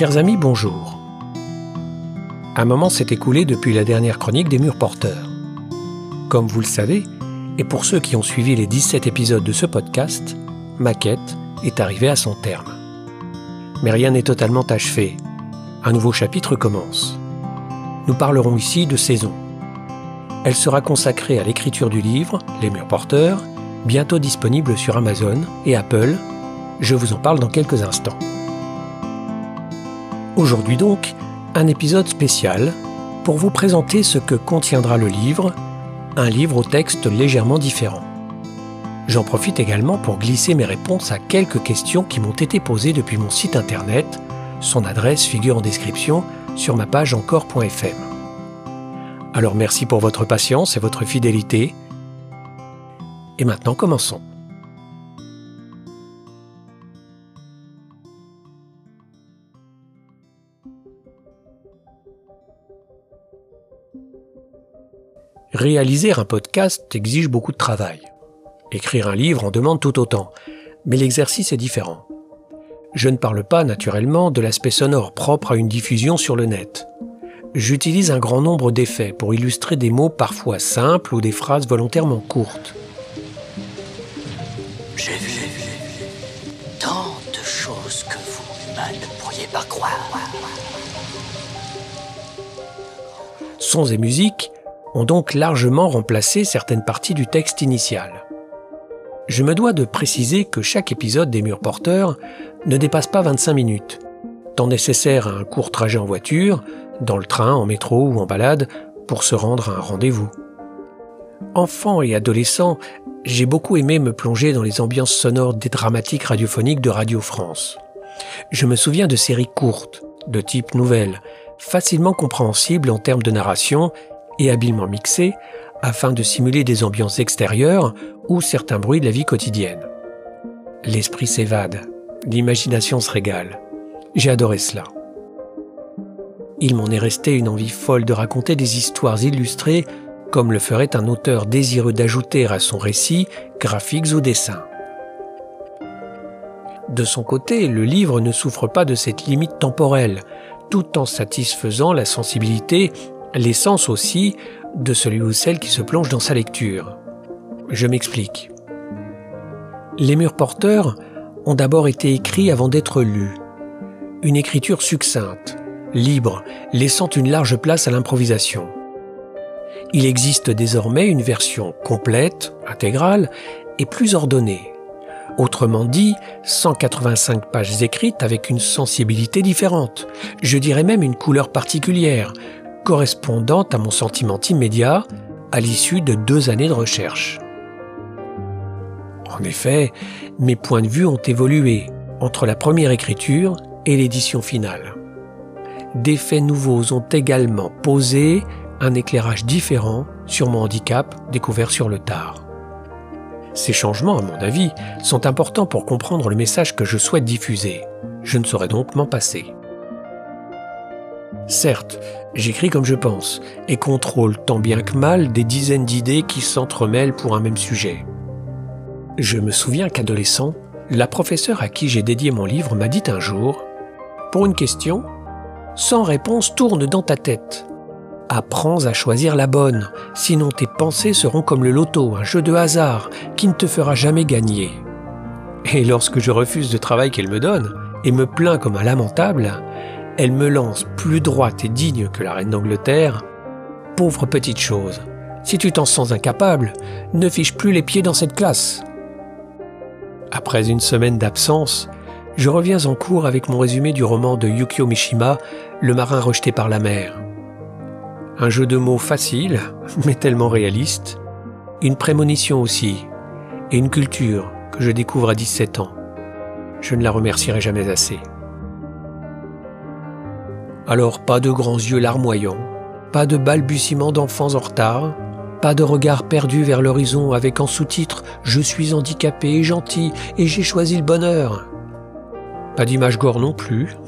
Chers amis, bonjour. Un moment s'est écoulé depuis la dernière chronique des murs porteurs. Comme vous le savez, et pour ceux qui ont suivi les 17 épisodes de ce podcast, ma quête est arrivée à son terme. Mais rien n'est totalement achevé. Un nouveau chapitre commence. Nous parlerons ici de saison. Elle sera consacrée à l'écriture du livre Les murs porteurs, bientôt disponible sur Amazon et Apple. Je vous en parle dans quelques instants. Aujourd'hui donc, un épisode spécial pour vous présenter ce que contiendra le livre, un livre au texte légèrement différent. J'en profite également pour glisser mes réponses à quelques questions qui m'ont été posées depuis mon site internet. Son adresse figure en description sur ma page encore.fm. Alors merci pour votre patience et votre fidélité. Et maintenant commençons. Réaliser un podcast exige beaucoup de travail. Écrire un livre en demande tout autant, mais l'exercice est différent. Je ne parle pas naturellement de l'aspect sonore propre à une diffusion sur le net. J'utilise un grand nombre d'effets pour illustrer des mots parfois simples ou des phrases volontairement courtes. J'ai vu tant de choses que vous, ne pourriez pas croire. Sons et musiques ont donc largement remplacé certaines parties du texte initial. Je me dois de préciser que chaque épisode des murs porteurs ne dépasse pas 25 minutes, temps nécessaire à un court trajet en voiture, dans le train, en métro ou en balade, pour se rendre à un rendez-vous. Enfant et adolescent, j'ai beaucoup aimé me plonger dans les ambiances sonores des dramatiques radiophoniques de Radio France. Je me souviens de séries courtes, de type nouvelle, facilement compréhensibles en termes de narration et habilement mixées afin de simuler des ambiances extérieures ou certains bruits de la vie quotidienne. L'esprit s'évade, l'imagination se régale. J'ai adoré cela. Il m'en est resté une envie folle de raconter des histoires illustrées comme le ferait un auteur désireux d'ajouter à son récit graphiques ou dessins. De son côté, le livre ne souffre pas de cette limite temporelle, tout en satisfaisant la sensibilité l'essence aussi de celui ou celle qui se plonge dans sa lecture. Je m'explique. Les murs porteurs ont d'abord été écrits avant d'être lus. Une écriture succincte, libre, laissant une large place à l'improvisation. Il existe désormais une version complète, intégrale et plus ordonnée. Autrement dit, 185 pages écrites avec une sensibilité différente, je dirais même une couleur particulière, correspondant à mon sentiment immédiat à l'issue de deux années de recherche. En effet, mes points de vue ont évolué entre la première écriture et l'édition finale. Des faits nouveaux ont également posé un éclairage différent sur mon handicap découvert sur le tard. Ces changements, à mon avis, sont importants pour comprendre le message que je souhaite diffuser. Je ne saurais donc m'en passer. Certes, j'écris comme je pense et contrôle tant bien que mal des dizaines d'idées qui s'entremêlent pour un même sujet. Je me souviens qu'adolescent, la professeure à qui j'ai dédié mon livre m'a dit un jour Pour une question, sans réponse tourne dans ta tête. Apprends à choisir la bonne, sinon tes pensées seront comme le loto, un jeu de hasard qui ne te fera jamais gagner. Et lorsque je refuse le travail qu'elle me donne et me plains comme un lamentable, elle me lance plus droite et digne que la reine d'Angleterre. Pauvre petite chose, si tu t'en sens incapable, ne fiche plus les pieds dans cette classe. Après une semaine d'absence, je reviens en cours avec mon résumé du roman de Yukio Mishima, Le marin rejeté par la mer. Un jeu de mots facile, mais tellement réaliste, une prémonition aussi, et une culture que je découvre à 17 ans. Je ne la remercierai jamais assez. Alors pas de grands yeux larmoyants, pas de balbutiements d'enfants en retard, pas de regard perdu vers l'horizon avec en sous-titre Je suis handicapé et gentil et j'ai choisi le bonheur. Pas d'image gore non plus.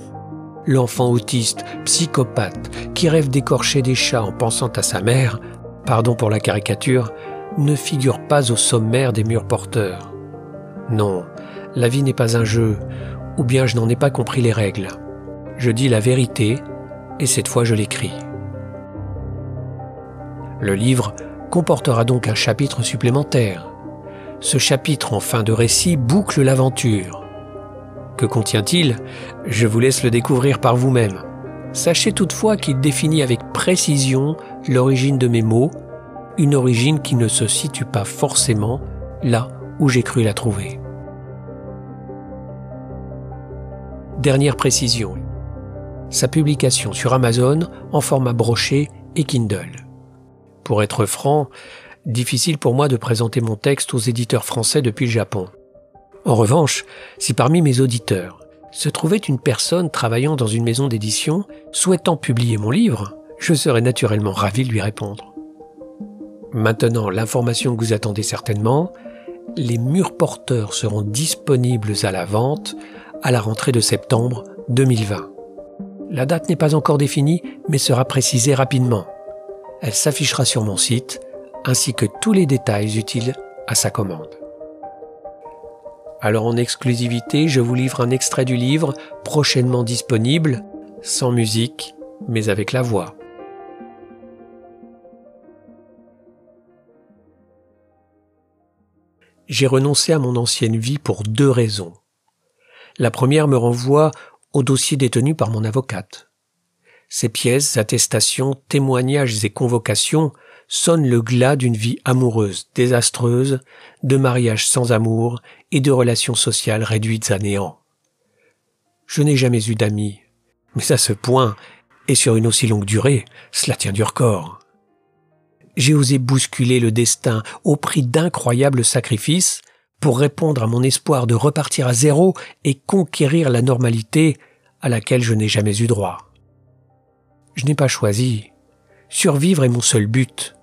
L'enfant autiste, psychopathe, qui rêve d'écorcher des chats en pensant à sa mère, pardon pour la caricature, ne figure pas au sommaire des murs porteurs. Non, la vie n'est pas un jeu, ou bien je n'en ai pas compris les règles. Je dis la vérité et cette fois je l'écris. Le livre comportera donc un chapitre supplémentaire. Ce chapitre en fin de récit boucle l'aventure. Que contient-il Je vous laisse le découvrir par vous-même. Sachez toutefois qu'il définit avec précision l'origine de mes mots, une origine qui ne se situe pas forcément là où j'ai cru la trouver. Dernière précision. Sa publication sur Amazon en format broché et Kindle. Pour être franc, difficile pour moi de présenter mon texte aux éditeurs français depuis le Japon. En revanche, si parmi mes auditeurs se trouvait une personne travaillant dans une maison d'édition souhaitant publier mon livre, je serais naturellement ravi de lui répondre. Maintenant, l'information que vous attendez certainement, les murs porteurs seront disponibles à la vente à la rentrée de septembre 2020. La date n'est pas encore définie, mais sera précisée rapidement. Elle s'affichera sur mon site, ainsi que tous les détails utiles à sa commande. Alors en exclusivité, je vous livre un extrait du livre prochainement disponible, sans musique, mais avec la voix. J'ai renoncé à mon ancienne vie pour deux raisons. La première me renvoie au dossier détenu par mon avocate. Ces pièces, attestations, témoignages et convocations sonnent le glas d'une vie amoureuse désastreuse, de mariage sans amour et de relations sociales réduites à néant. Je n'ai jamais eu d'amis, mais à ce point, et sur une aussi longue durée, cela tient du record. J'ai osé bousculer le destin au prix d'incroyables sacrifices pour répondre à mon espoir de repartir à zéro et conquérir la normalité à laquelle je n'ai jamais eu droit. Je n'ai pas choisi. Survivre est mon seul but.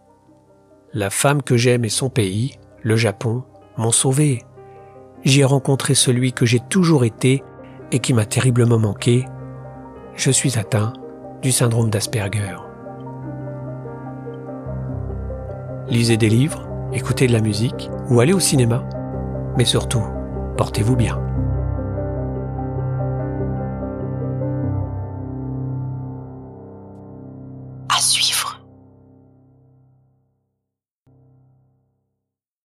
La femme que j'aime et son pays, le Japon, m'ont sauvé. J'y ai rencontré celui que j'ai toujours été et qui m'a terriblement manqué. Je suis atteint du syndrome d'Asperger. Lisez des livres, écoutez de la musique ou allez au cinéma. Mais surtout, portez-vous bien.